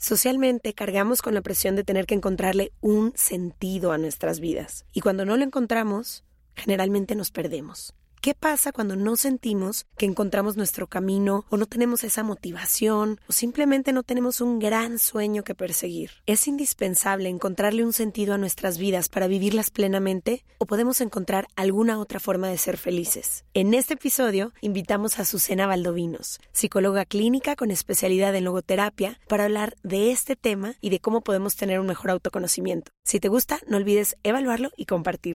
Socialmente cargamos con la presión de tener que encontrarle un sentido a nuestras vidas. Y cuando no lo encontramos, generalmente nos perdemos. ¿Qué pasa cuando no sentimos que encontramos nuestro camino o no tenemos esa motivación o simplemente no tenemos un gran sueño que perseguir? ¿Es indispensable encontrarle un sentido a nuestras vidas para vivirlas plenamente o podemos encontrar alguna otra forma de ser felices? En este episodio invitamos a Susana Valdovinos, psicóloga clínica con especialidad en logoterapia, para hablar de este tema y de cómo podemos tener un mejor autoconocimiento. Si te gusta, no olvides evaluarlo y compartir.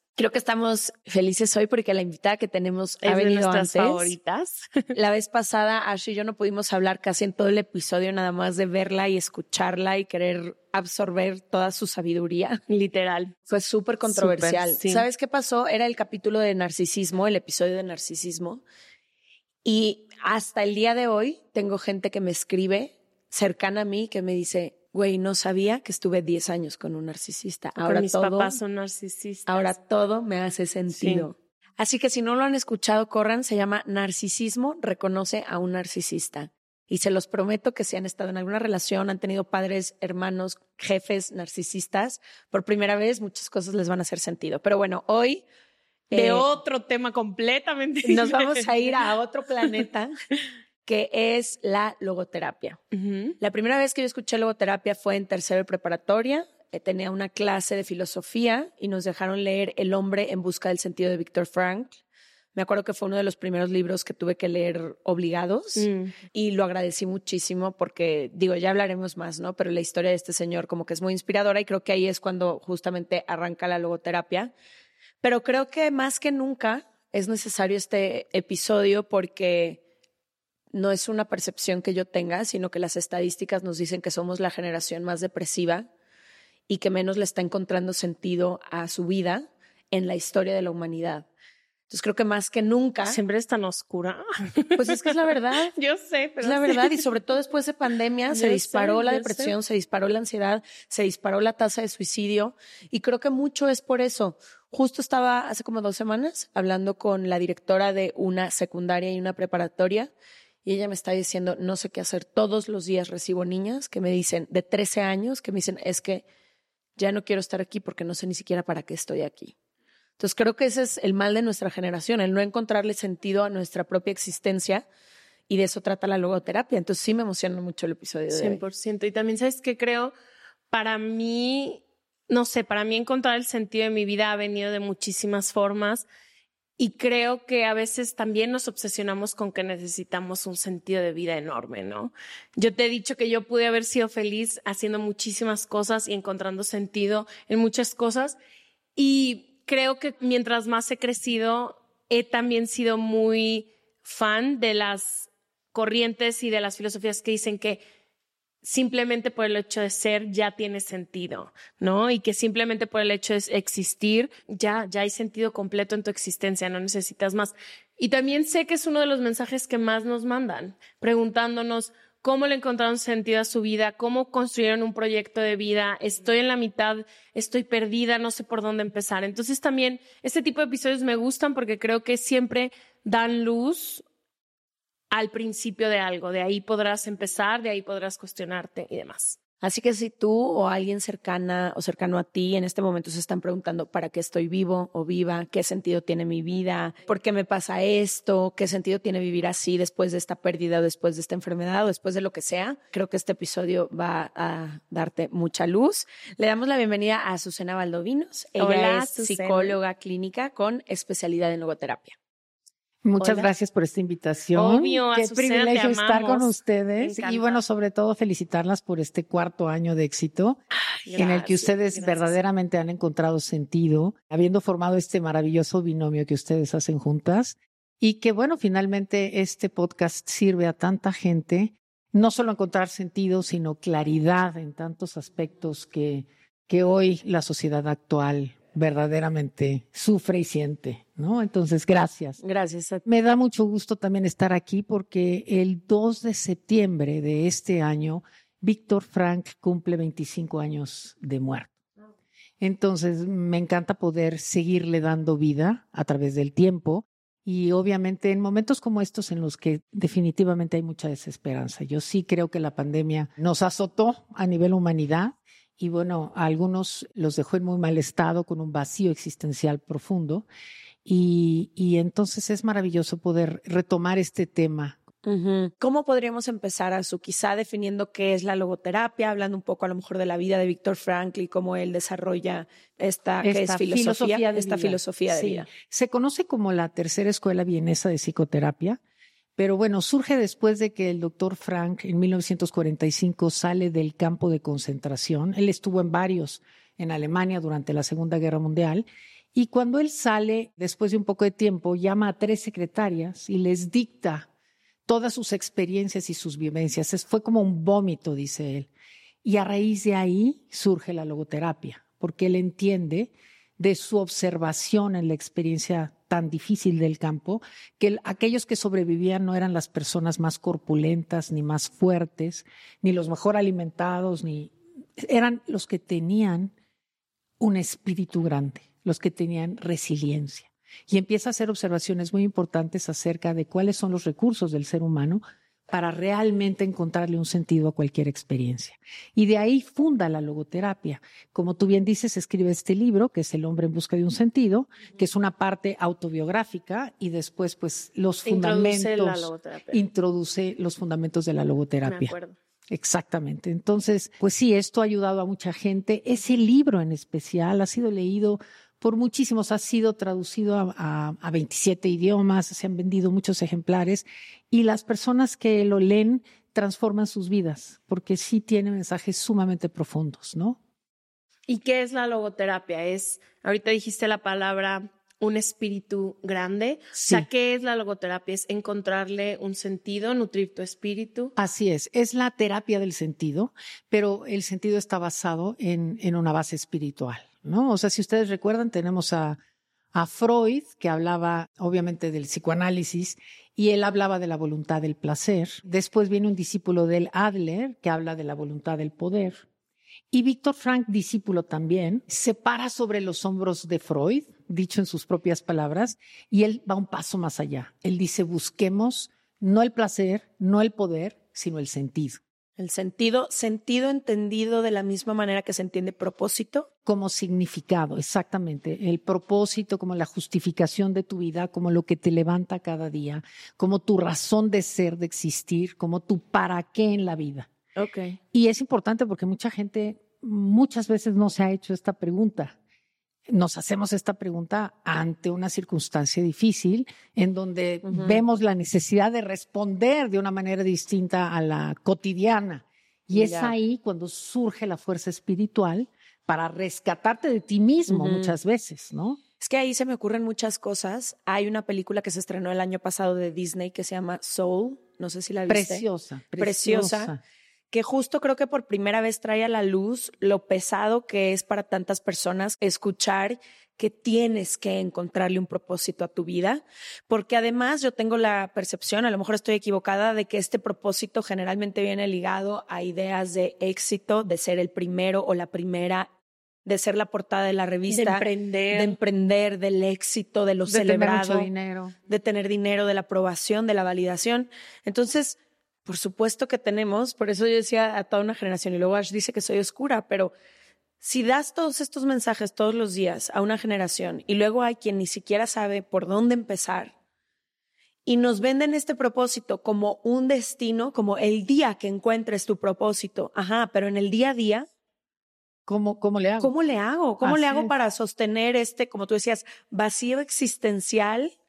Creo que estamos felices hoy porque la invitada que tenemos es ha de venido nuestras antes. favoritas. La vez pasada, Ash y yo no pudimos hablar casi en todo el episodio, nada más de verla y escucharla y querer absorber toda su sabiduría. Literal. Fue súper controversial. Sí. ¿Sabes qué pasó? Era el capítulo de narcisismo, el episodio de narcisismo. Y hasta el día de hoy tengo gente que me escribe cercana a mí que me dice, güey, no sabía que estuve 10 años con un narcisista. Ahora mis todo, papás son narcisistas. ahora todo me hace sentido. Así que si no lo han escuchado, corran, se llama Narcisismo, reconoce a un narcisista. Y se los prometo que si han estado en alguna relación, han tenido padres, hermanos, jefes narcisistas, por primera vez muchas cosas les van a hacer sentido. Pero bueno, hoy de eh, otro tema completamente nos vamos a ir a otro planeta que es la logoterapia. La primera vez que yo escuché logoterapia fue en tercero de preparatoria. Eh, Tenía una clase de filosofía y nos dejaron leer El hombre en busca del sentido de Víctor Frank. Me acuerdo que fue uno de los primeros libros que tuve que leer obligados Mm. y lo agradecí muchísimo porque, digo, ya hablaremos más, ¿no? Pero la historia de este señor como que es muy inspiradora y creo que ahí es cuando justamente arranca la logoterapia. Pero creo que más que nunca es necesario este episodio porque no es una percepción que yo tenga, sino que las estadísticas nos dicen que somos la generación más depresiva y que menos le está encontrando sentido a su vida en la historia de la humanidad. Entonces creo que más que nunca, Siempre es tan oscura. pues es que es la verdad. Yo sé, pero Es la sí. verdad, y sobre todo después de pandemia se disparó sé, la depresión, se disparó la ansiedad, se disparó la tasa de suicidio, y creo que mucho es por eso. Justo estaba hace como dos semanas hablando con la directora de una secundaria y una preparatoria, y ella me está diciendo, no sé qué hacer. Todos los días recibo niñas que me dicen, de 13 años, que me dicen, es que ya no quiero estar aquí porque no sé ni siquiera para qué estoy aquí. Entonces creo que ese es el mal de nuestra generación, el no encontrarle sentido a nuestra propia existencia y de eso trata la logoterapia. Entonces sí me emociona mucho el episodio de hoy. 100%. Y también, ¿sabes qué creo? Para mí, no sé, para mí encontrar el sentido de mi vida ha venido de muchísimas formas Y creo que a veces también nos obsesionamos con que necesitamos un sentido de vida enorme, ¿no? Yo te he dicho que yo pude haber sido feliz haciendo muchísimas cosas y encontrando sentido en muchas cosas. Y creo que mientras más he crecido, he también sido muy fan de las corrientes y de las filosofías que dicen que simplemente por el hecho de ser ya tiene sentido, ¿no? Y que simplemente por el hecho de existir ya, ya hay sentido completo en tu existencia, no necesitas más. Y también sé que es uno de los mensajes que más nos mandan, preguntándonos cómo le encontraron sentido a su vida, cómo construyeron un proyecto de vida, estoy en la mitad, estoy perdida, no sé por dónde empezar. Entonces también este tipo de episodios me gustan porque creo que siempre dan luz al principio de algo. De ahí podrás empezar, de ahí podrás cuestionarte y demás. Así que si tú o alguien cercana o cercano a ti en este momento se están preguntando para qué estoy vivo o viva, qué sentido tiene mi vida, por qué me pasa esto, qué sentido tiene vivir así después de esta pérdida o después de esta enfermedad o después de lo que sea, creo que este episodio va a darte mucha luz. Le damos la bienvenida a Susana Valdovinos. Ella es psicóloga clínica con especialidad en logoterapia. Muchas gracias por esta invitación. Obvio, Qué privilegio estar con ustedes. Y bueno, sobre todo felicitarlas por este cuarto año de éxito en el que ustedes verdaderamente han encontrado sentido, habiendo formado este maravilloso binomio que ustedes hacen juntas. Y que bueno, finalmente este podcast sirve a tanta gente no solo encontrar sentido, sino claridad en tantos aspectos que que hoy la sociedad actual verdaderamente sufre y siente, ¿no? Entonces, gracias. Gracias. Me da mucho gusto también estar aquí porque el 2 de septiembre de este año, Víctor Frank cumple 25 años de muerte. Entonces, me encanta poder seguirle dando vida a través del tiempo y obviamente en momentos como estos en los que definitivamente hay mucha desesperanza. Yo sí creo que la pandemia nos azotó a nivel humanidad y bueno, a algunos los dejó en muy mal estado, con un vacío existencial profundo. Y, y entonces es maravilloso poder retomar este tema. ¿Cómo podríamos empezar a su quizá definiendo qué es la logoterapia, hablando un poco a lo mejor de la vida de Víctor Frankl y cómo él desarrolla esta, esta filosofía, de esta vida. filosofía de vida? Se conoce como la tercera escuela vienesa de psicoterapia pero bueno, surge después de que el doctor Frank en 1945 sale del campo de concentración. Él estuvo en varios en Alemania durante la Segunda Guerra Mundial. Y cuando él sale, después de un poco de tiempo, llama a tres secretarias y les dicta todas sus experiencias y sus vivencias. fue como un vómito, dice él. Y a raíz de ahí surge la logoterapia, porque él entiende de su observación en la experiencia tan difícil del campo, que aquellos que sobrevivían no eran las personas más corpulentas, ni más fuertes, ni los mejor alimentados, ni eran los que tenían un espíritu grande, los que tenían resiliencia. Y empieza a hacer observaciones muy importantes acerca de cuáles son los recursos del ser humano para realmente encontrarle un sentido a cualquier experiencia. Y de ahí funda la logoterapia. Como tú bien dices, escribe este libro, que es El hombre en busca de un sentido, que es una parte autobiográfica y después pues los fundamentos introduce los fundamentos de la logoterapia. Exactamente. Entonces, pues sí, esto ha ayudado a mucha gente. Ese libro en especial ha sido leído por muchísimos, ha sido traducido a, a, 27 idiomas, se han vendido muchos ejemplares y las personas que lo leen transforman sus vidas porque sí tiene mensajes sumamente profundos, ¿no? ¿Y qué es la logoterapia? Es, ahorita dijiste la palabra un espíritu grande. O sea, ¿qué es la logoterapia? Es encontrarle un sentido, nutrir tu espíritu. Así es, es la terapia del sentido, pero el sentido está basado en, en una base espiritual. ¿No? O sea, si ustedes recuerdan, tenemos a, Freud, que hablaba obviamente del psicoanálisis, y él hablaba de la voluntad del placer. Después viene un discípulo del Adler, que habla de la voluntad del poder. Y Víctor Frank, discípulo también, se para sobre los hombros de Freud, dicho en sus propias palabras, y él va un paso más allá. Él dice, busquemos no el placer, no el poder, sino el sentido. El sentido, sentido entendido de la misma manera que se entiende propósito. Como significado, exactamente. El propósito como la justificación de tu vida, como lo que te levanta cada día, como tu razón de ser, de existir, como tu para qué en la vida. Okay. Y es importante porque mucha gente muchas veces no se ha hecho esta pregunta. Nos hacemos esta pregunta ante una circunstancia difícil en donde vemos la necesidad de responder de una manera distinta a la cotidiana. Y es ahí cuando surge la fuerza espiritual para rescatarte de ti mismo muchas veces, ¿no? Es que ahí se me ocurren muchas cosas. Hay una película que se estrenó el año pasado de Disney que se llama Soul. No sé si la viste. Preciosa, preciosa. preciosa que justo creo que por primera vez trae a la luz lo pesado que es para tantas personas escuchar que tienes que encontrarle un propósito a tu vida, porque además yo tengo la percepción, a lo mejor estoy equivocada, de que este propósito generalmente viene ligado a ideas de éxito, de ser el primero o la primera de ser la portada de la revista, de emprender, de emprender del éxito, de lo de celebrado, tener mucho dinero. de tener dinero, de la aprobación, de la validación. Entonces, por supuesto que tenemos, por eso yo decía a toda una generación, y luego Ash dice que soy oscura, pero si das todos estos mensajes todos los días a una generación y luego hay quien ni siquiera sabe por dónde empezar y nos venden este propósito como un destino, como el día que encuentres tu propósito, ajá, pero en el día a día, ¿Cómo, cómo le hago? ¿cómo le hago? ¿Cómo Así le hago es. para sostener este, como tú decías, vacío existencial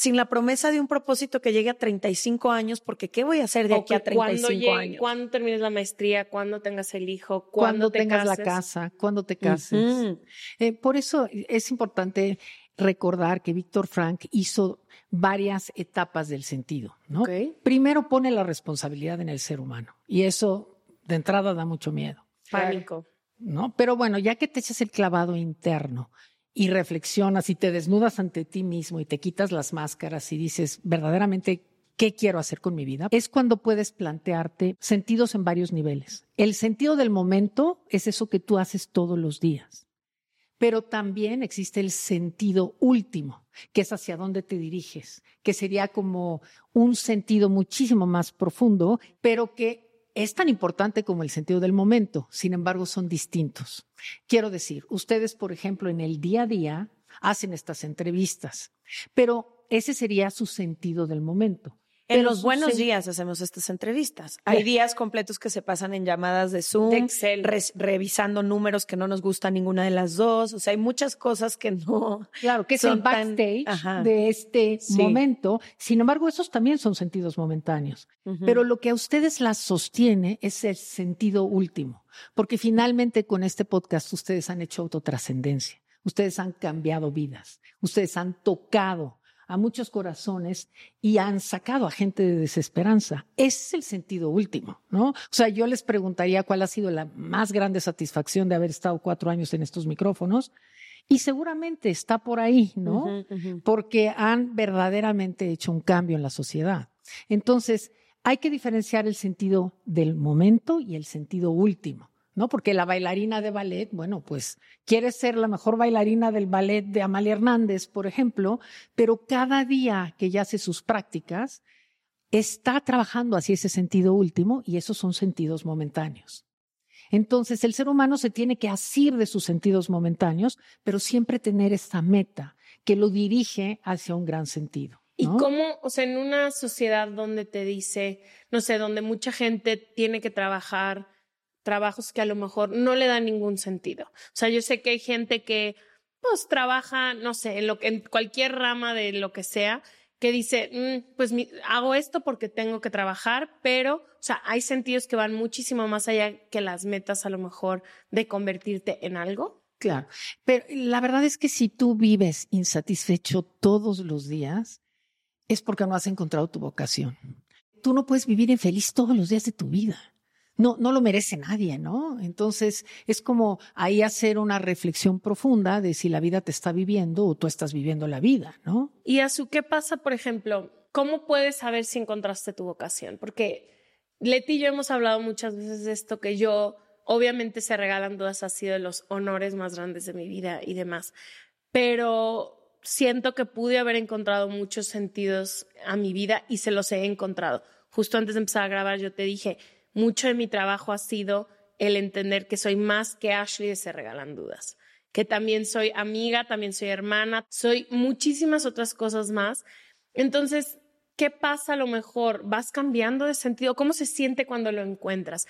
sin la promesa de un propósito que llegue a 35 años? Porque ¿qué voy a hacer de aquí a que cuando 35 llegue- años? Cuando termines la maestría, cuando tengas el hijo, cuando, Cuando te tengas la casa, cuando te cases. Eh, por eso es importante recordar que Víctor Frank hizo varias etapas del sentido, ¿no? Primero pone la responsabilidad en el ser humano y eso de entrada da mucho miedo, Pánico. ¿no? Pero bueno, ya que te echas el clavado interno y reflexionas y te desnudas ante ti mismo y te quitas las máscaras y dices verdaderamente qué quiero hacer con mi vida, es cuando puedes plantearte sentidos en varios niveles. El sentido del momento es eso que tú haces todos los días pero también existe el sentido último, que es hacia dónde te diriges, que sería como un sentido muchísimo más profundo, pero que es tan importante como el sentido del momento, sin embargo son distintos. Quiero decir, ustedes, por ejemplo, en el día a día hacen estas entrevistas, pero ese sería su sentido del momento. En los buenos días hacemos estas entrevistas. Hay días completos que se pasan en llamadas de Zoom, De Excel. revisando números que no nos gusta ninguna de las dos. O sea, hay muchas cosas que no. Claro, que es son el backstage de este Sí. momento. Sin embargo, esos también son sentidos momentáneos. Pero lo que a ustedes las sostiene es el sentido último, porque finalmente con este podcast ustedes han hecho autotrascendencia, ustedes han cambiado vidas, ustedes han tocado a muchos corazones y han sacado a gente de desesperanza. Ese es el sentido último, ¿no? O sea, yo les preguntaría cuál ha sido la más grande satisfacción de haber estado cuatro años en estos micrófonos y seguramente está por ahí, ¿no? Porque han verdaderamente hecho un cambio en la sociedad. Entonces, hay que diferenciar el sentido del momento y el sentido último, ¿no? Porque la bailarina de ballet, bueno, pues quiere ser la mejor bailarina del ballet de Amalia Hernández, por ejemplo, pero cada día que ella hace sus prácticas, está trabajando hacia ese sentido último y esos son sentidos momentáneos. Entonces, el ser humano se tiene que asir de sus sentidos momentáneos, pero siempre tener esta meta que lo dirige hacia un gran sentido. ¿Y cómo, o sea, en una sociedad donde te dice, no sé, donde mucha gente tiene que trabajar trabajos que a lo mejor no le dan ningún sentido? O sea, yo sé que hay gente que, pues, trabaja, no sé, en, lo, que- en cualquier rama de lo que sea, que dice, "Mm, pues hago esto porque tengo que trabajar, pero, o sea, hay sentidos que van muchísimo más allá que las metas a lo mejor de convertirte en algo. Claro, pero la verdad es que si tú vives insatisfecho todos los días, es porque no has encontrado tu vocación. Tú no puedes vivir infeliz todos los días de tu vida. No, no lo merece nadie, ¿no? Entonces es como ahí hacer una reflexión profunda de si la vida te está viviendo o tú estás viviendo la vida, ¿no? Y a su qué pasa, por ejemplo, ¿cómo puedes saber si encontraste tu vocación? Porque Leti y yo hemos hablado muchas veces de esto que yo, obviamente se regalan dudas, ha sido de los honores más grandes de mi vida y demás, pero siento que pude haber encontrado muchos sentidos a mi vida y se los he encontrado. Justo antes de empezar a grabar yo te dije, mucho de mi trabajo ha sido el entender que soy más que Ashley de Se Regalan Dudas, que también soy amiga, también soy hermana, soy muchísimas otras cosas más. Entonces, ¿qué pasa a lo mejor? ¿Vas cambiando de sentido? ¿Cómo se siente cuando lo encuentras?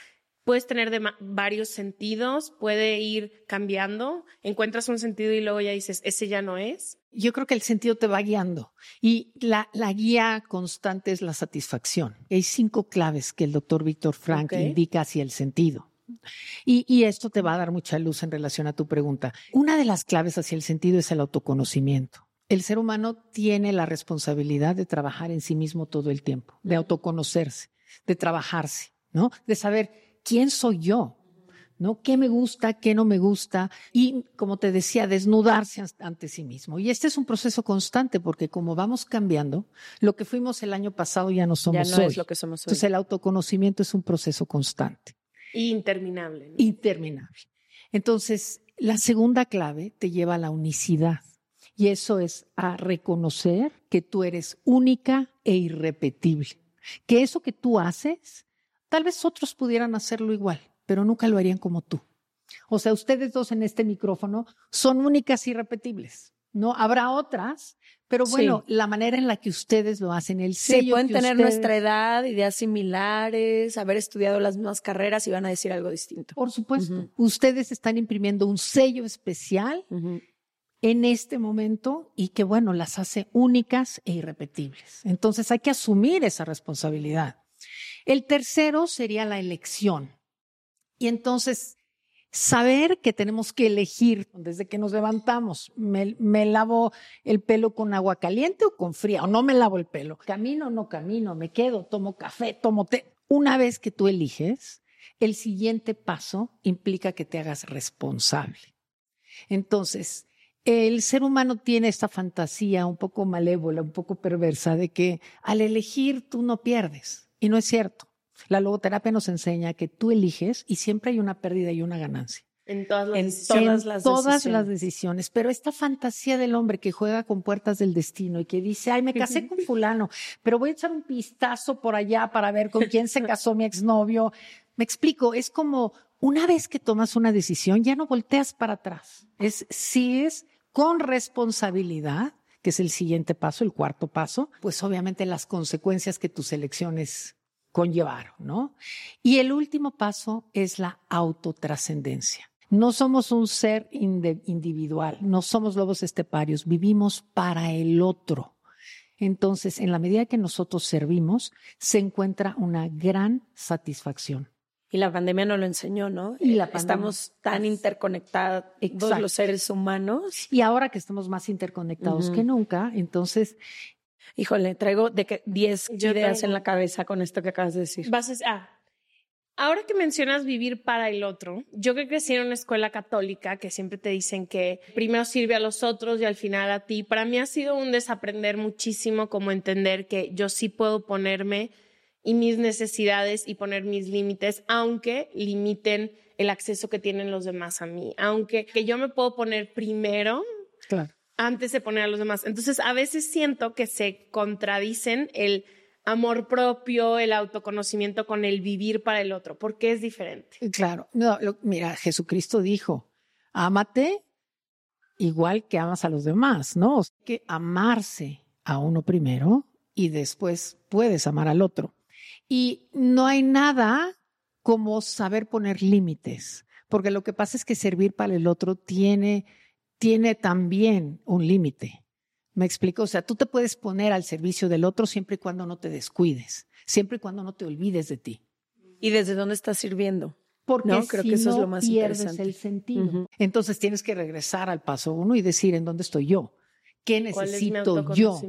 Puedes tener de varios sentidos, puede ir cambiando, encuentras un sentido y luego ya dices, ese ya no es. Yo creo que el sentido te va guiando y la, la guía constante es la satisfacción. Hay cinco claves que el doctor Víctor Frank indica hacia el sentido. Y, y, esto te va a dar mucha luz en relación a tu pregunta. Una de las claves hacia el sentido es el autoconocimiento. El ser humano tiene la responsabilidad de trabajar en sí mismo todo el tiempo, de autoconocerse, de trabajarse, ¿no? De saber quién soy yo, ¿no? ¿Qué me gusta, qué no me gusta? Y, como te decía, desnudarse ante sí mismo. Y este es un proceso constante porque como vamos cambiando, lo que fuimos el año pasado ya no somos ya no Es lo que somos hoy. Entonces el autoconocimiento es un proceso constante. Interminable. Interminable. Entonces, la segunda clave te lleva a la unicidad. Y eso es a reconocer que tú eres única e irrepetible. Que eso que tú haces, tal vez otros pudieran hacerlo igual pero nunca lo harían como tú. O sea, ustedes dos en este micrófono son únicas y repetibles. No habrá otras, pero bueno, la manera en la que ustedes lo hacen, el sello. Sí, pueden tener nuestra edad, ideas similares, haber estudiado las mismas carreras y van a decir algo distinto. Por supuesto. Ustedes están imprimiendo un sello especial en este momento y que, bueno, las hace únicas e irrepetibles. Entonces hay que asumir esa responsabilidad. El tercero sería la elección. Y entonces, saber que tenemos que elegir desde que nos levantamos, me, lavo el pelo con agua caliente o con fría, o no me lavo el pelo, camino o no camino, me quedo, tomo café, tomo té. Una vez que tú eliges, el siguiente paso implica que te hagas responsable. Entonces, el ser humano tiene esta fantasía un poco malévola, un poco perversa, de que al elegir tú no pierdes. Y no es cierto. La logoterapia nos enseña que tú eliges y siempre hay una pérdida y una ganancia. En todas las, en decisiones. Todas, las, todas decisiones. las decisiones. Pero esta fantasía del hombre que juega con puertas del destino y que dice, ay, me casé con fulano, pero voy a echar un pistazo por allá para ver con quién se casó mi exnovio. Me explico, es como una vez que tomas una decisión, ya no volteas para atrás. Es si es con responsabilidad, que es el siguiente paso, el cuarto paso, pues obviamente las consecuencias que tus elecciones conllevaron, ¿no? Y el último paso es la autotrascendencia. No somos un ser individual, no somos lobos esteparios, vivimos para el otro. Entonces, en la medida que nosotros servimos, se encuentra una gran satisfacción. Y la pandemia nos lo enseñó, ¿no? Y la estamos tan interconectados todos los seres humanos. Y ahora que estamos más interconectados que nunca, entonces Híjole, traigo de que 10 ideas en la cabeza con esto que acabas de decir. Vas ah, ahora que mencionas vivir para el otro, yo que crecí en una escuela católica que siempre te dicen que primero sirve a los otros y al final a ti, para mí ha sido un desaprender muchísimo como entender que yo sí puedo ponerme y mis necesidades y poner mis límites, aunque limiten el acceso que tienen los demás a mí, aunque que yo me puedo poner primero. Claro antes de poner a los demás. Entonces, a veces siento que se contradicen el amor propio, el autoconocimiento con el vivir para el otro, porque es diferente. Claro, no, mira, Jesucristo dijo, ámate igual que amas a los demás, ¿no? que amarse a uno primero y después puedes amar al otro. Y no hay nada como saber poner límites, porque lo que pasa es que servir para el otro tiene tiene también un límite. ¿Me explico? O sea, tú te puedes poner al servicio del otro siempre y cuando no te descuides, siempre y cuando no te olvides de ti. ¿Y desde dónde estás sirviendo? Porque no, creo que eso es lo más pierdes el sentido. Entonces tienes que regresar al paso uno y decir en dónde estoy yo, qué necesito yo.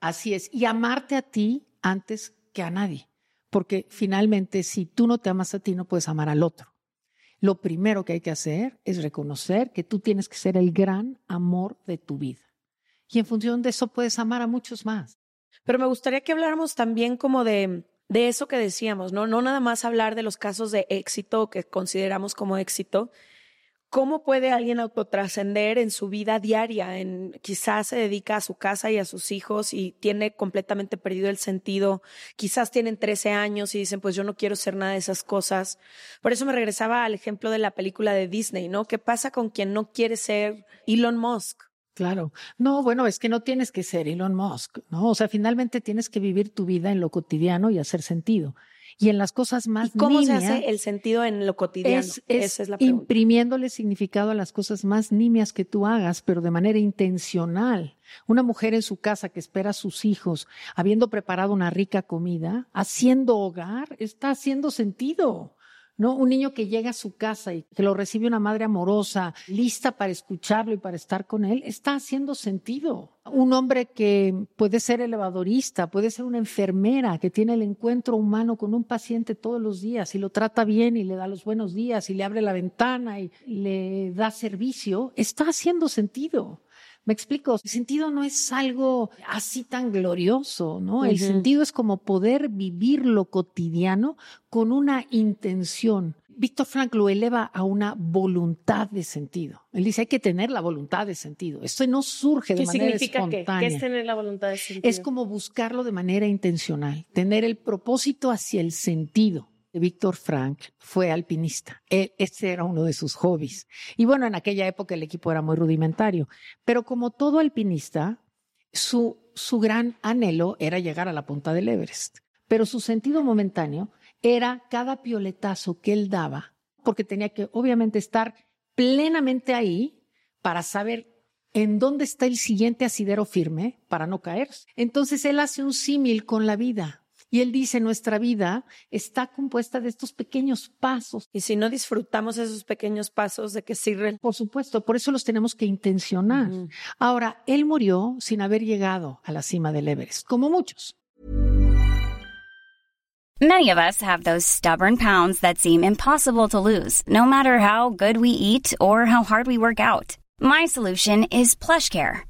Así es, y amarte a ti antes que a nadie, porque finalmente si tú no te amas a ti no puedes amar al otro lo primero que hay que hacer es reconocer que tú tienes que ser el gran amor de tu vida. Y en función de eso puedes amar a muchos más. Pero me gustaría que habláramos también como de, de eso que decíamos, ¿no? No nada más hablar de los casos de éxito que consideramos como éxito, ¿Cómo puede alguien autotrascender en su vida diaria? En, quizás se dedica a su casa y a sus hijos y tiene completamente perdido el sentido. Quizás tienen 13 años y dicen, pues yo no quiero ser nada de esas cosas. Por eso me regresaba al ejemplo de la película de Disney, ¿no? ¿Qué pasa con quien no quiere ser Elon Musk? Claro. No, bueno, es que no tienes que ser Elon Musk, ¿no? O sea, finalmente tienes que vivir tu vida en lo cotidiano y hacer sentido. Y en las cosas más ¿Y cómo nimias, se hace el sentido en lo cotidiano? es, es Esa es la pregunta. imprimiéndole significado a las cosas más nimias que tú hagas, pero de manera intencional. Una mujer en su casa que espera a sus hijos, habiendo preparado una rica comida, haciendo hogar, está haciendo sentido. ¿No? Un niño que llega a su casa y que lo recibe una madre amorosa, lista para escucharlo y para estar con él, está haciendo sentido. Un hombre que puede ser elevadorista, puede ser una enfermera que tiene el encuentro humano con un paciente todos los días y lo trata bien y le da los buenos días y le abre la ventana y le da servicio, está haciendo sentido. Me explico, el sentido no es algo así tan glorioso, ¿no? El sentido es como poder vivir lo cotidiano con una intención. Víctor Frank lo eleva a una voluntad de sentido. Él dice, hay que tener la voluntad de sentido. Esto no surge de ¿Qué manera significa qué? espontánea. ¿Qué es tener la voluntad de sentido? Es como buscarlo de manera intencional, tener el propósito hacia el sentido. Víctor Frank fue alpinista. Él- Este era uno de sus hobbies. Y bueno, en aquella época el equipo era muy rudimentario. Pero como todo alpinista, su, su gran anhelo era llegar a la punta del Everest. Pero su sentido momentáneo era cada pioletazo que él daba, porque tenía que obviamente estar plenamente ahí para saber en dónde está el siguiente asidero firme para no caer. Entonces él hace un símil con la vida. Y él dice, nuestra vida está compuesta de estos pequeños pasos. Y si no disfrutamos esos pequeños pasos, ¿de qué sirven? Por supuesto, por eso los tenemos que intencionar. Ahora, él murió sin haber llegado a la cima del Everest, como muchos. Many of us have those stubborn pounds that seem impossible to lose, no matter how good we eat or how hard we work out. My solution is PlushCare.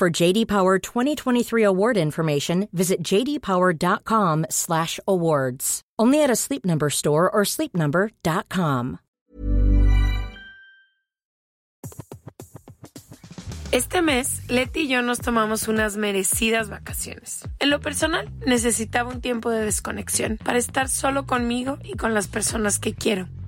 For JD Power 2023 award information, visit jdpower.com/awards. Only at a Sleep Number store or sleepnumber.com. Este mes, Leti y yo nos tomamos unas merecidas vacaciones. En lo personal, necesitaba un tiempo de desconexión para estar solo conmigo y con las personas que quiero.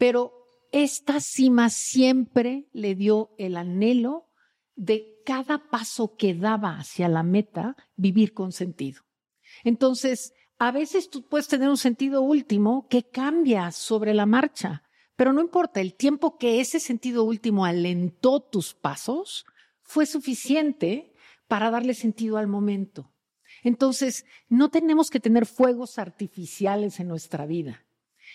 Pero esta cima siempre le dio el anhelo de cada paso que daba hacia la meta vivir con sentido. Entonces, a veces tú puedes tener un sentido último que cambia sobre la marcha, pero no importa, el tiempo que ese sentido último alentó tus pasos fue suficiente para darle sentido al momento. Entonces, no tenemos que tener fuegos artificiales en nuestra vida.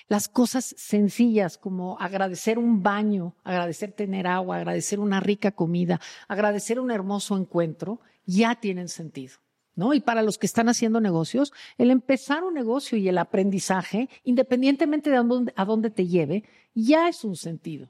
Las cosas sencillas como agradecer un baño, agradecer tener agua, agradecer una rica comida, agradecer un hermoso encuentro, ya tienen sentido. ¿No? Y para los que están haciendo negocios, el empezar un negocio y el aprendizaje, independientemente de a dónde, a dónde te lleve, ya es un sentido.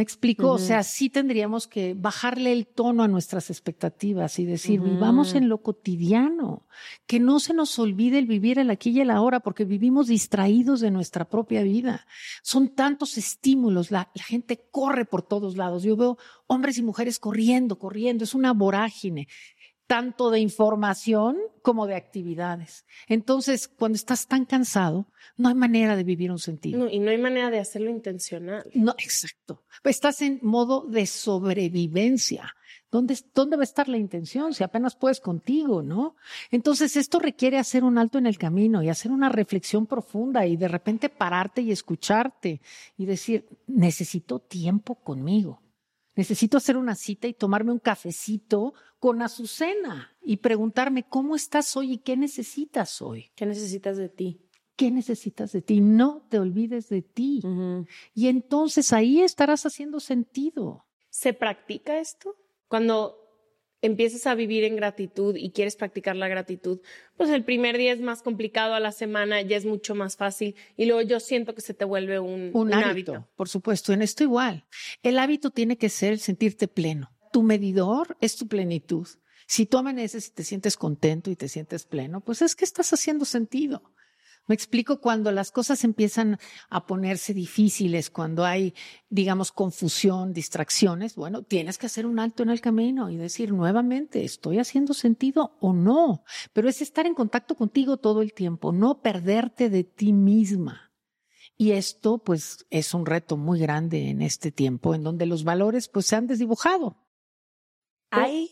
¿Me explico? O sea, sí tendríamos que bajarle el tono a nuestras expectativas y decir, vivamos en lo cotidiano, que no se nos olvide el vivir el aquí y el ahora, porque vivimos distraídos de nuestra propia vida. Son tantos estímulos, la, la gente corre por todos lados. Yo veo hombres y mujeres corriendo, corriendo, es una vorágine tanto de información como de actividades. Entonces, cuando estás tan cansado, no hay manera de vivir un sentido. No, y no hay manera de hacerlo intencional. No, exacto. Estás en modo de sobrevivencia. ¿Dónde, ¿Dónde va a estar la intención si apenas puedes contigo, no? Entonces, esto requiere hacer un alto en el camino y hacer una reflexión profunda y de repente pararte y escucharte y decir, necesito tiempo conmigo. Necesito hacer una cita y tomarme un cafecito con Azucena y preguntarme cómo estás hoy y qué necesitas hoy. ¿Qué necesitas de ti? ¿Qué necesitas de ti? No te olvides de ti. Y entonces ahí estarás haciendo sentido. ¿Se practica esto? Cuando empiezas a vivir en gratitud y quieres practicar la gratitud, pues el primer día es más complicado, a la semana ya es mucho más fácil y luego yo siento que se te vuelve un, un, hábito, Por supuesto, en esto igual. El hábito tiene que ser sentirte pleno. Tu medidor es tu plenitud. Si tú amaneces y te sientes contento y te sientes pleno, pues es que estás haciendo sentido. Me explico cuando las cosas empiezan a ponerse difíciles, cuando hay, digamos, confusión, distracciones, bueno, tienes que hacer un alto en el camino y decir nuevamente, ¿estoy haciendo sentido o no? Pero es estar en contacto contigo todo el tiempo, no perderte de ti misma. Y esto, pues, es un reto muy grande en este tiempo, en donde los valores, pues, se han desdibujado. ¿Hay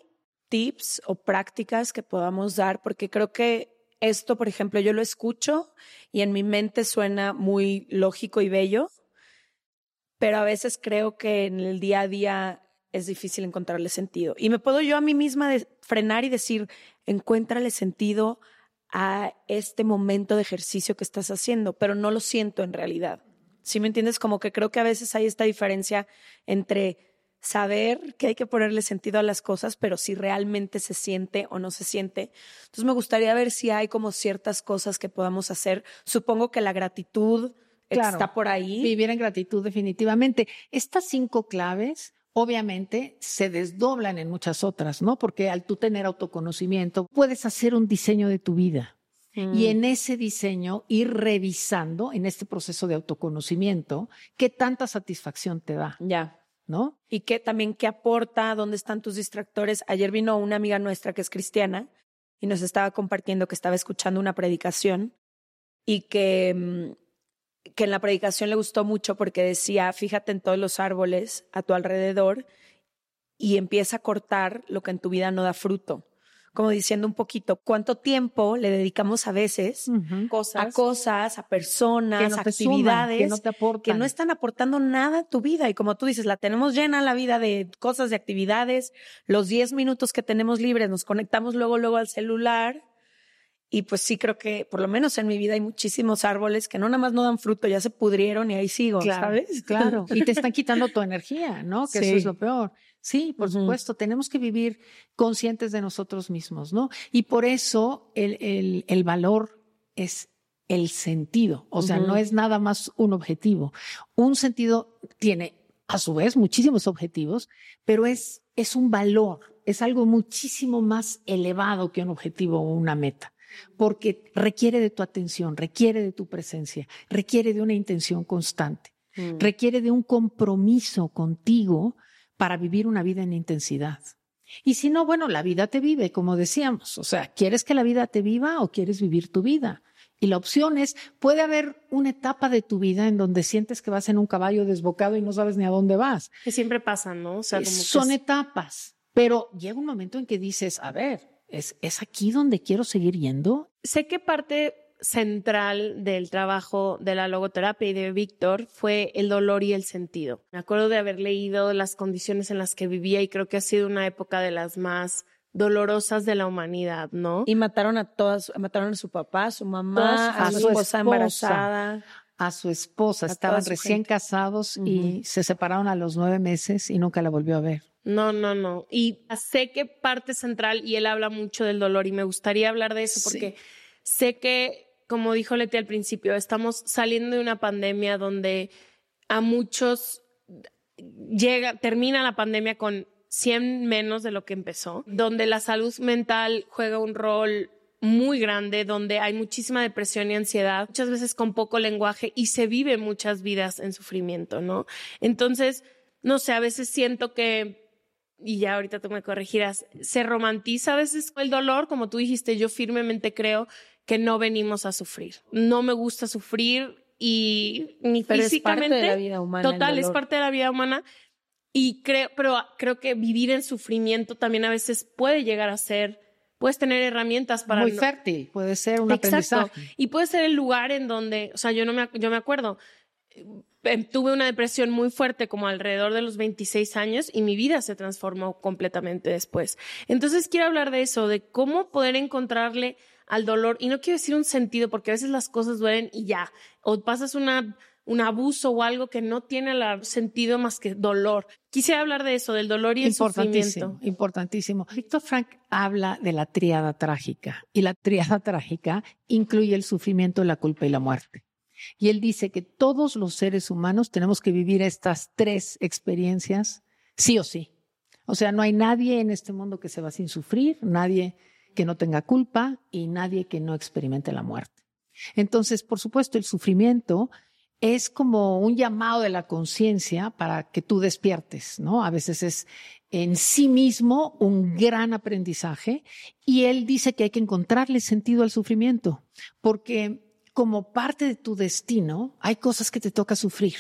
tips o prácticas que podamos dar? Porque creo que esto, por ejemplo, yo lo escucho y en mi mente suena muy lógico y bello, pero a veces creo que en el día a día es difícil encontrarle sentido. Y me puedo yo a mí misma frenar y decir, encuéntrale sentido a este momento de ejercicio que estás haciendo, pero no lo siento en realidad. ¿Sí me entiendes? Como que creo que a veces hay esta diferencia entre saber que hay que ponerle sentido a las cosas, pero si realmente se siente o no se siente. Entonces me gustaría ver si hay como ciertas cosas que podamos hacer. Supongo que la gratitud está por ahí. Vivir en gratitud definitivamente. Estas cinco claves obviamente se desdoblan en muchas otras, ¿no? Porque al tú tener autoconocimiento, puedes hacer un diseño de tu vida. Y mm. en ese diseño ir revisando en este proceso de autoconocimiento qué tanta satisfacción te da. Ya. ¿No? Y qué también qué aporta, dónde están tus distractores. Ayer vino una amiga nuestra que es cristiana y nos estaba compartiendo que estaba escuchando una predicación y que, mm, que en la predicación le gustó mucho porque decía, fíjate en todos los árboles a tu alrededor y empieza a cortar lo que en tu vida no da fruto como diciendo un poquito cuánto tiempo le dedicamos a veces a cosas, a personas, a actividades que, no que no están aportando nada a tu vida. Y como tú dices, la tenemos llena la vida de cosas, de actividades. Los 10 minutos que tenemos libres nos conectamos luego, luego al celular. Y pues sí creo que, por lo menos en mi vida, hay muchísimos árboles que no nada más no dan fruto, ya se pudrieron y ahí sigo, ¿sabes? Claro. Y te están quitando tu energía, ¿no? Que eso es lo peor. Sí, por supuesto, tenemos que vivir conscientes de nosotros mismos, ¿no? Y por eso el, el, el valor es el sentido, o sea, no es nada más un objetivo. Un sentido tiene, a su vez, muchísimos objetivos, pero es, es un valor, es algo muchísimo más elevado que un objetivo o una meta porque requiere de tu atención, requiere de tu presencia, requiere de una intención constante, mm. requiere de un compromiso contigo para vivir una vida en intensidad. Y si no, bueno, la vida te vive, como decíamos. O sea, ¿quieres que la vida te viva o quieres vivir tu vida? Y la opción es, puede haber una etapa de tu vida en donde sientes que vas en un caballo desbocado y no sabes ni a dónde vas. Que siempre pasa, ¿no? O sea, Son etapas, pero llega un momento en que dices, a ver, ¿es, ¿es aquí donde quiero seguir yendo? Sé que parte central del trabajo de la logoterapia y de Víctor fue el dolor y el sentido. Me acuerdo de haber leído las condiciones en las que vivía y creo que ha sido una época de las más dolorosas de la humanidad, ¿no? Y mataron a todas, mataron a su papá, a su mamá, a, su, esposa, embarazada. A su esposa, estaban recién casados y se separaron a los nueve meses y nunca la volvió a ver. No, no, no. Y sé que parte central, y él habla mucho del dolor, y me gustaría hablar de eso porque sé que, como dijo Leti al principio, estamos saliendo de una pandemia donde a muchos llega, termina la pandemia con 100 menos de lo que empezó, donde la salud mental juega un rol muy grande, donde hay muchísima depresión y ansiedad, muchas veces con poco lenguaje y se vive muchas vidas en sufrimiento, ¿no? Entonces, no sé, a veces siento que y ya ahorita tú me corregirás, se romantiza a veces el dolor, como tú dijiste, yo firmemente creo que no venimos a sufrir. No me gusta sufrir y ni físicamente. Es parte de la vida humana. Total, es parte de la vida humana. Y creo, pero creo que vivir en sufrimiento también a veces puede llegar a ser, puedes tener herramientas para. Muy fértil, puede ser un Exacto. Y puede ser el lugar en donde, o sea, yo no me, yo me acuerdo, em, tuve una depresión muy fuerte como alrededor de los 26 años y mi vida se transformó completamente después. Entonces quiero hablar de eso, de cómo poder encontrarle al dolor, y no quiero decir un sentido, porque a veces las cosas duelen y ya, o pasas una un abuso o algo que no tiene sentido más que dolor. Quisiera hablar de eso, del dolor y el sufrimiento. Importantísimo. Víctor Frank habla de la triada trágica y la triada trágica incluye el sufrimiento, la culpa y la muerte. Y él dice que todos los seres humanos tenemos que vivir estas tres experiencias sí o sí. O sea, no hay nadie en este mundo que se va sin sufrir, nadie que no tenga culpa y nadie que no experimente la muerte. Entonces, por supuesto, el sufrimiento es como un llamado de la conciencia para que tú despiertes, ¿no? A veces es en sí mismo un gran aprendizaje y él dice que hay que encontrarle sentido al sufrimiento, porque como parte de tu destino hay cosas que te toca sufrir.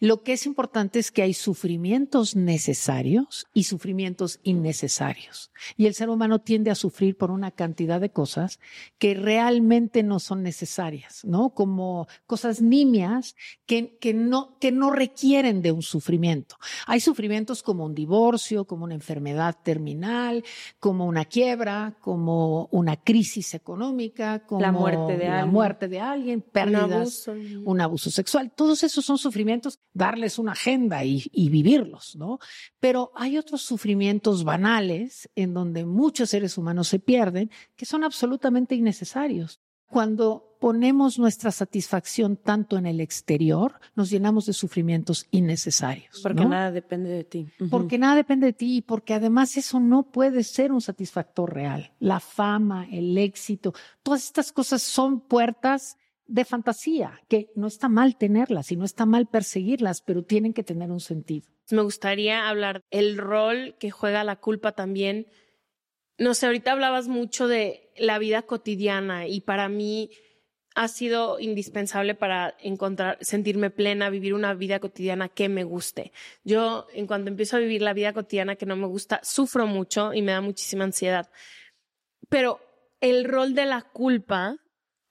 Lo que es importante es que hay sufrimientos necesarios y sufrimientos innecesarios. Y el ser humano tiende a sufrir por una cantidad de cosas que realmente no son necesarias, ¿no? Como cosas nimias que, que, no, que no requieren de un sufrimiento. Hay sufrimientos como un divorcio, como una enfermedad terminal, como una quiebra, como una crisis económica, como la muerte de, la alguien. Muerte de alguien, pérdidas, un abuso. un abuso sexual. Todos esos son sufrimientos darles una agenda y, y, vivirlos, ¿no? Pero hay otros sufrimientos banales en donde muchos seres humanos se pierden que son absolutamente innecesarios. Cuando ponemos nuestra satisfacción tanto en el exterior, nos llenamos de sufrimientos innecesarios. Porque ¿no? nada depende de ti. Uh -huh. Porque nada depende de ti y porque además eso no puede ser un satisfactor real. La fama, el éxito, todas estas cosas son puertas de fantasía, que no está mal tenerlas y no está mal perseguirlas, pero tienen que tener un sentido. Me gustaría hablar el rol que juega la culpa también. No sé, ahorita hablabas mucho de la vida cotidiana y para mí ha sido indispensable para encontrar, sentirme plena, vivir una vida cotidiana que me guste. Yo, en cuanto empiezo a vivir la vida cotidiana que no me gusta, sufro mucho y me da muchísima ansiedad. Pero el rol de la culpa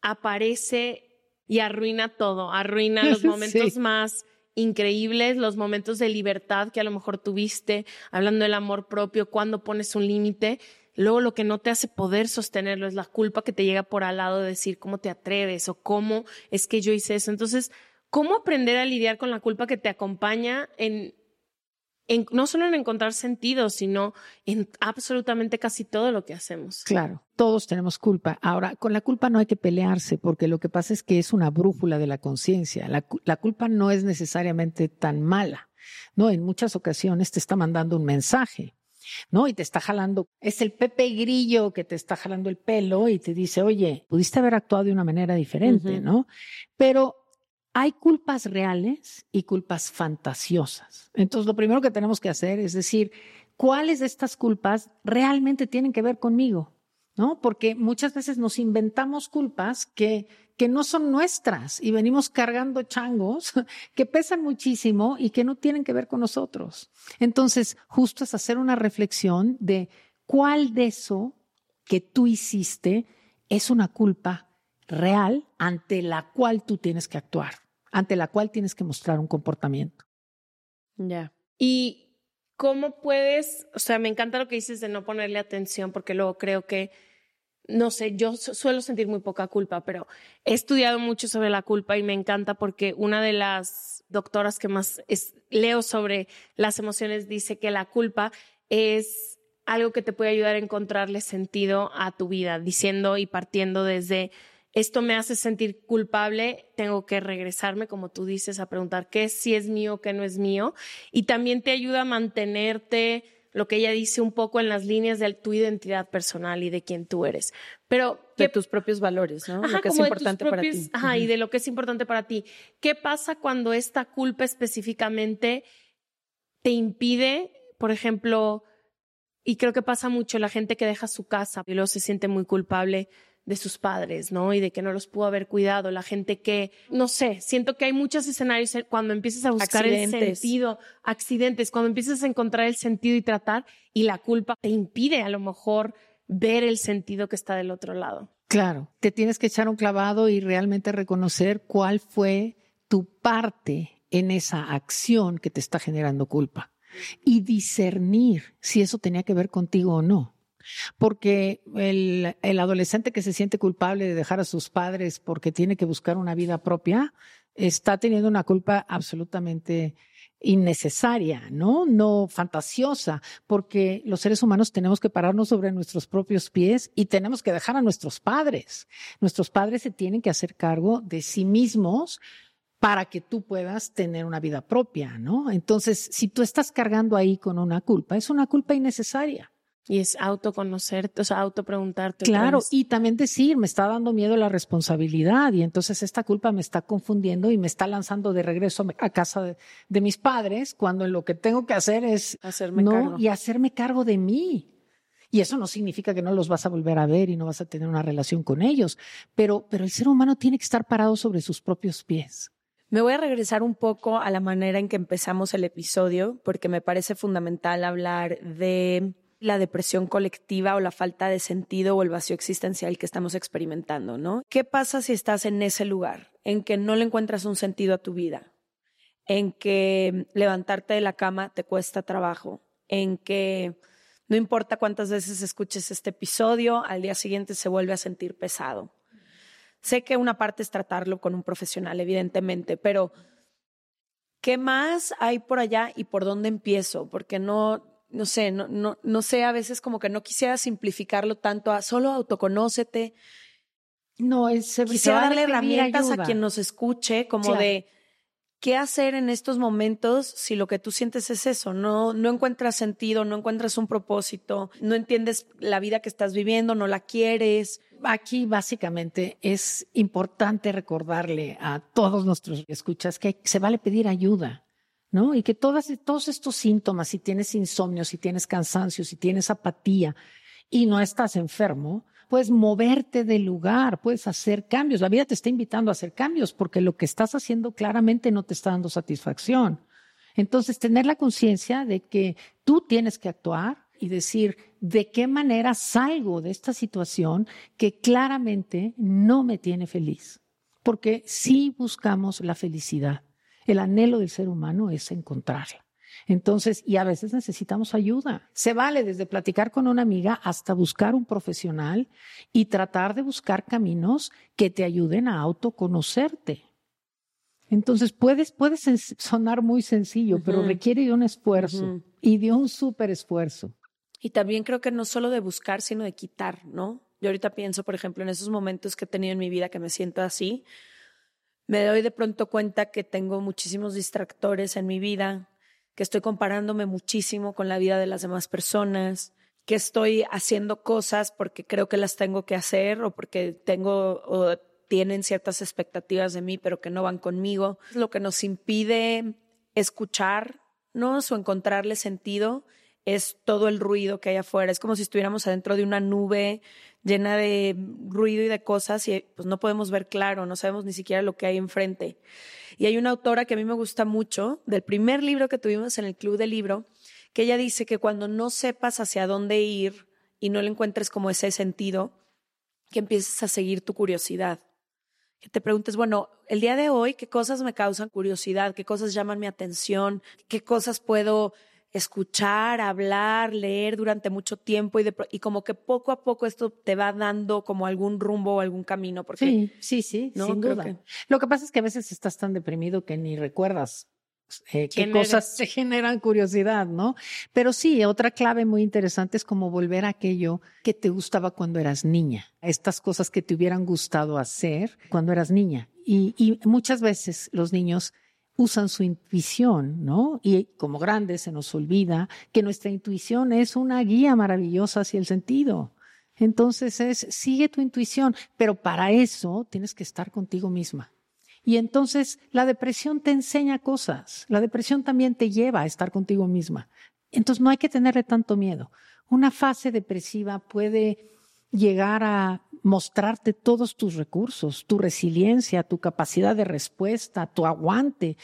aparece y arruina todo, arruina los momentos sí. más increíbles, los momentos de libertad que a lo mejor tuviste, hablando del amor propio, cuando pones un límite, luego lo que no te hace poder sostenerlo es la culpa que te llega por al lado de decir cómo te atreves o cómo es que yo hice eso. Entonces, ¿cómo aprender a lidiar con la culpa que te acompaña en en, no solo en encontrar sentido, sino en absolutamente casi todo lo que hacemos. Claro, todos tenemos culpa. Ahora, con la culpa no hay que pelearse, porque lo que pasa es que es una brújula de la conciencia. La, la, culpa no es necesariamente tan mala, ¿no? En muchas ocasiones te está mandando un mensaje. ¿no? Y te está jalando, es el Pepe Grillo que te está jalando el pelo y te dice, oye, pudiste haber actuado de una manera diferente, uh -huh. ¿no? Pero hay culpas reales y culpas fantasiosas. Entonces, lo primero que tenemos que hacer es decir, ¿cuáles de estas culpas realmente tienen que ver conmigo? ¿No? Porque muchas veces nos inventamos culpas que, que no son nuestras y venimos cargando changos que pesan muchísimo y que no tienen que ver con nosotros. Entonces, justo es hacer una reflexión de cuál de eso que tú hiciste es una culpa real ante la cual tú tienes que actuar ante la cual tienes que mostrar un comportamiento. Ya. Yeah. Y ¿cómo puedes, o sea, me encanta lo que dices de no ponerle atención porque luego creo que, no sé, yo suelo sentir muy poca culpa, pero he estudiado mucho sobre la culpa y me encanta porque una de las doctoras que más leo sobre las emociones dice que la culpa es algo que te puede ayudar a encontrarle sentido a tu vida, diciendo y partiendo desde esto me hace sentir culpable, tengo que regresarme, como tú dices, a preguntar qué si es mío, qué no es mío. Y también te ayuda a mantenerte, lo que ella dice un poco en las líneas de tu identidad personal y de quién tú eres. Pero de tus propios valores, ¿no? lo que es importante para ti. Ajá, y de lo que es importante para ti. ¿Qué pasa cuando esta culpa específicamente te impide, por ejemplo, y creo que pasa mucho la gente que deja su casa y luego se siente muy culpable de sus padres, ¿no? Y de que no los pudo haber cuidado, la gente que, no sé, siento que hay muchos escenarios cuando empiezas a buscar el sentido, accidentes, cuando empiezas a encontrar el sentido y tratar, y la culpa te impide a lo mejor ver el sentido que está del otro lado. Claro, te tienes que echar un clavado y realmente reconocer cuál fue tu parte en esa acción que te está generando culpa y discernir si eso tenía que ver contigo o no. Porque el, adolescente que se siente culpable de dejar a sus padres porque tiene que buscar una vida propia, está teniendo una culpa absolutamente innecesaria, ¿no? No fantasiosa, porque los seres humanos tenemos que pararnos sobre nuestros propios pies y tenemos que dejar a nuestros padres. Nuestros padres se tienen que hacer cargo de sí mismos para que tú puedas tener una vida propia, ¿no? Entonces, si tú estás cargando ahí con una culpa, es una culpa innecesaria. Y es autoconocerte, o sea, autopreguntarte. Claro, y también decir, me está dando miedo la responsabilidad y entonces esta culpa me está confundiendo y me está lanzando de regreso a casa de, mis padres cuando lo que tengo que hacer es hacerme cargo. y hacerme cargo de mí. Y eso no significa que no los vas a volver a ver y no vas a tener una relación con ellos, pero, pero el ser humano tiene que estar parado sobre sus propios pies. Me voy a regresar un poco a la manera en que empezamos el episodio, porque me parece fundamental hablar de la depresión colectiva o la falta de sentido o el vacío existencial que estamos experimentando, ¿no? ¿Qué pasa si estás en ese lugar, en que no le encuentras un sentido a tu vida, en que levantarte de la cama te cuesta trabajo, en que no importa cuántas veces escuches este episodio, al día siguiente se vuelve a sentir pesado? Sé que una parte es tratarlo con un profesional, evidentemente, pero ¿qué más hay por allá y por dónde empiezo? Porque no, no sé, no, no, no sé, a veces como que no quisiera simplificarlo tanto a solo autoconócete. No, es, quisiera darle herramientas a quien nos escuche, como de qué hacer en estos momentos si lo que tú sientes es eso, no, no encuentras sentido, no encuentras un propósito, no entiendes la vida que estás viviendo, no la quieres. Aquí básicamente es importante recordarle a todos nuestros escuchas que se vale pedir ayuda. Y que todas, todos estos síntomas, si tienes insomnio, si tienes cansancio, si tienes apatía y no estás enfermo, puedes moverte del lugar, puedes hacer cambios. La vida te está invitando a hacer cambios porque lo que estás haciendo claramente no te está dando satisfacción. Entonces, tener la conciencia de que tú tienes que actuar y decir de qué manera salgo de esta situación que claramente no me tiene feliz. Porque sí buscamos la felicidad. El anhelo del ser humano es encontrarla. Entonces, y a veces necesitamos ayuda. Se vale desde platicar con una amiga hasta buscar un profesional y tratar de buscar caminos que te ayuden a autoconocerte. Entonces, puedes, puedes sonar muy sencillo, pero requiere de un esfuerzo y de un súper esfuerzo. Y también creo que no solo de buscar, sino de quitar, ¿no? Yo ahorita pienso, por ejemplo, en esos momentos que he tenido en mi vida que me siento así, me doy de pronto cuenta que tengo muchísimos distractores en mi vida, que estoy comparándome muchísimo con la vida de las demás personas, que estoy haciendo cosas porque creo que las tengo que hacer o porque tengo o tienen ciertas expectativas de mí, pero que no van conmigo. Lo que nos impide escucharnos o encontrarle sentido es todo el ruido que hay afuera. Es como si estuviéramos adentro de una nube llena de ruido y de cosas y pues no podemos ver claro, no sabemos ni siquiera lo que hay enfrente. Y hay una autora que a mí me gusta mucho, del primer libro que tuvimos en el Club del Libro, que ella dice que cuando no sepas hacia dónde ir y no le encuentres como ese sentido, que empieces a seguir tu curiosidad. Que te preguntes, bueno, el día de hoy, ¿qué cosas me causan curiosidad? ¿Qué cosas llaman mi atención? ¿Qué cosas puedo escuchar, hablar, leer durante mucho tiempo y, de, y como que poco a poco esto te va dando como algún rumbo o algún camino. Porque, sí, sí, sí, ¿no? sin duda. Lo que pasa es que a veces estás tan deprimido que ni recuerdas eh, qué cosas te generan curiosidad, ¿no? Pero sí, otra clave muy interesante es como volver a aquello que te gustaba cuando eras niña, estas cosas que te hubieran gustado hacer cuando eras niña. Y, y muchas veces los niños usan su intuición, ¿no? Y como grandes se nos olvida que nuestra intuición es una guía maravillosa hacia el sentido. Entonces es, sigue tu intuición, pero para eso tienes que estar contigo misma. Y entonces la depresión te enseña cosas, la depresión también te lleva a estar contigo misma. Entonces no hay que tenerle tanto miedo. Una fase depresiva puede llegar a mostrarte todos tus recursos, tu resiliencia, tu capacidad de respuesta, tu aguante.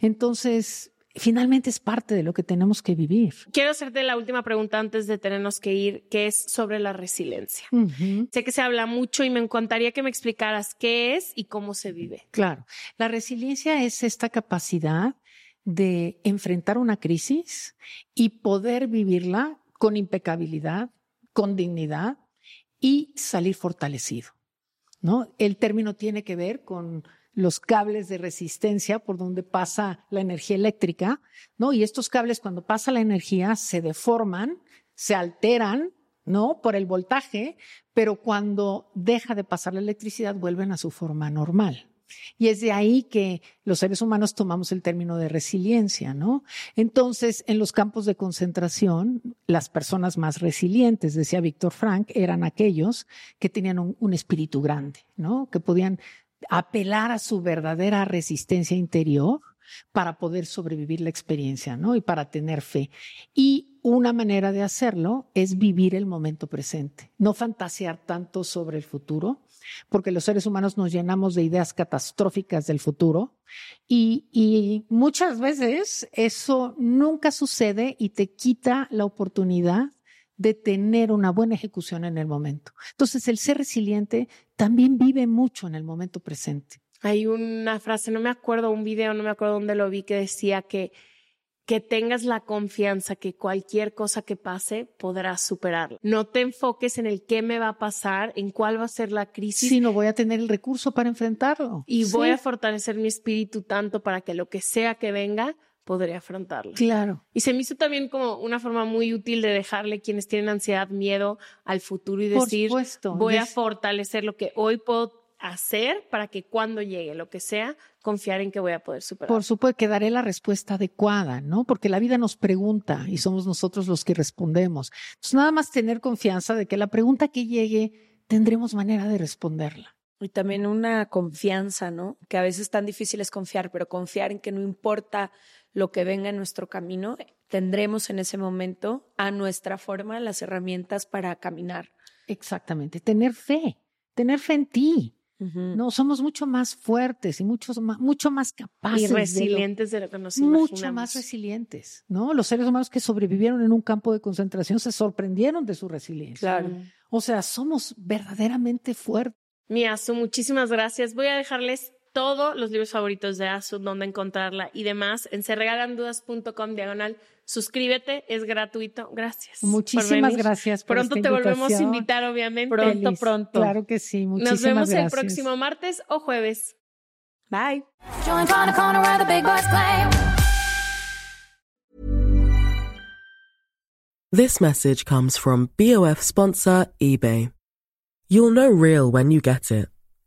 Entonces, finalmente es parte de lo que tenemos que vivir. Quiero hacerte la última pregunta antes de tenernos que ir, que es sobre la resiliencia. Sé que se habla mucho y me encantaría que me explicaras qué es y cómo se vive. Claro, la resiliencia es esta capacidad de enfrentar una crisis y poder vivirla con impecabilidad, con dignidad, y salir fortalecido. ¿no? El término tiene que ver con los cables de resistencia por donde pasa la energía eléctrica, ¿no? Y estos cables cuando pasa la energía se deforman, se alteran, ¿no? Por el voltaje, pero cuando deja de pasar la electricidad vuelven a su forma normal. Y es de ahí que los seres humanos tomamos el término de resiliencia, ¿no? Entonces, en los campos de concentración, las personas más resilientes, decía Víctor Frank, eran aquellos que tenían un, un espíritu grande, ¿no? Que podían apelar a su verdadera resistencia interior para poder sobrevivir la experiencia, ¿no? Y para tener fe. Y una manera de hacerlo es vivir el momento presente, no fantasear tanto sobre el futuro, porque los seres humanos nos llenamos de ideas catastróficas del futuro y, muchas veces eso nunca sucede y te quita la oportunidad de tener una buena ejecución en el momento. Entonces, el ser resiliente también vive mucho en el momento presente. Hay una frase, no me acuerdo, un video, no me acuerdo dónde lo vi, que decía que que tengas la confianza que cualquier cosa que pase podrás superarla. No te enfoques en el qué me va a pasar, en cuál va a ser la crisis. Sí, no voy a tener el recurso para enfrentarlo. Y voy a fortalecer mi espíritu tanto para que lo que sea que venga, podré afrontarlo. Claro. Y se me hizo también como una forma muy útil de dejarle quienes tienen ansiedad, miedo al futuro y decir, voy a fortalecer lo que hoy puedo hacer para que cuando llegue lo que sea, confiar en que voy a poder superar. Por supuesto que daré la respuesta adecuada, ¿no? Porque la vida nos pregunta y somos nosotros los que respondemos. Entonces, nada más tener confianza de que la pregunta que llegue tendremos manera de responderla. Y también una confianza, ¿no? Que a veces es tan difícil es confiar, pero confiar en que no importa lo que venga en nuestro camino, tendremos en ese momento a nuestra forma las herramientas para caminar. Exactamente, tener fe, tener fe en ti. No, somos mucho más fuertes y mucho más, mucho más capaces. Y resilientes de lo, que nos Mucho más resilientes, ¿no? Los seres humanos que sobrevivieron en un campo de concentración se sorprendieron de su resiliencia. Claro. O sea, somos verdaderamente fuertes. Mi Azu, muchísimas gracias. Voy a dejarles todos los libros favoritos de Azu, dónde encontrarla y demás en serregalandudas.com diagonal. Suscríbete, es gratuito. Gracias. Muchísimas gracias. Por pronto te volvemos a invitar, obviamente. Pronto, pronto. Claro que sí. Muchísimas Nos vemos el próximo martes o jueves. Bye. This message comes from BOF sponsor eBay. You'll know real when you get it.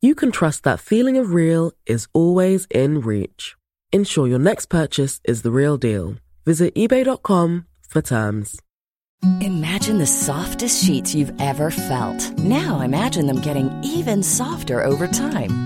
you can trust that feeling of real is always in reach. Ensure your next purchase is the real deal. Visit eBay.com for terms. Imagine the softest sheets you've ever felt. Now imagine them getting even softer over time.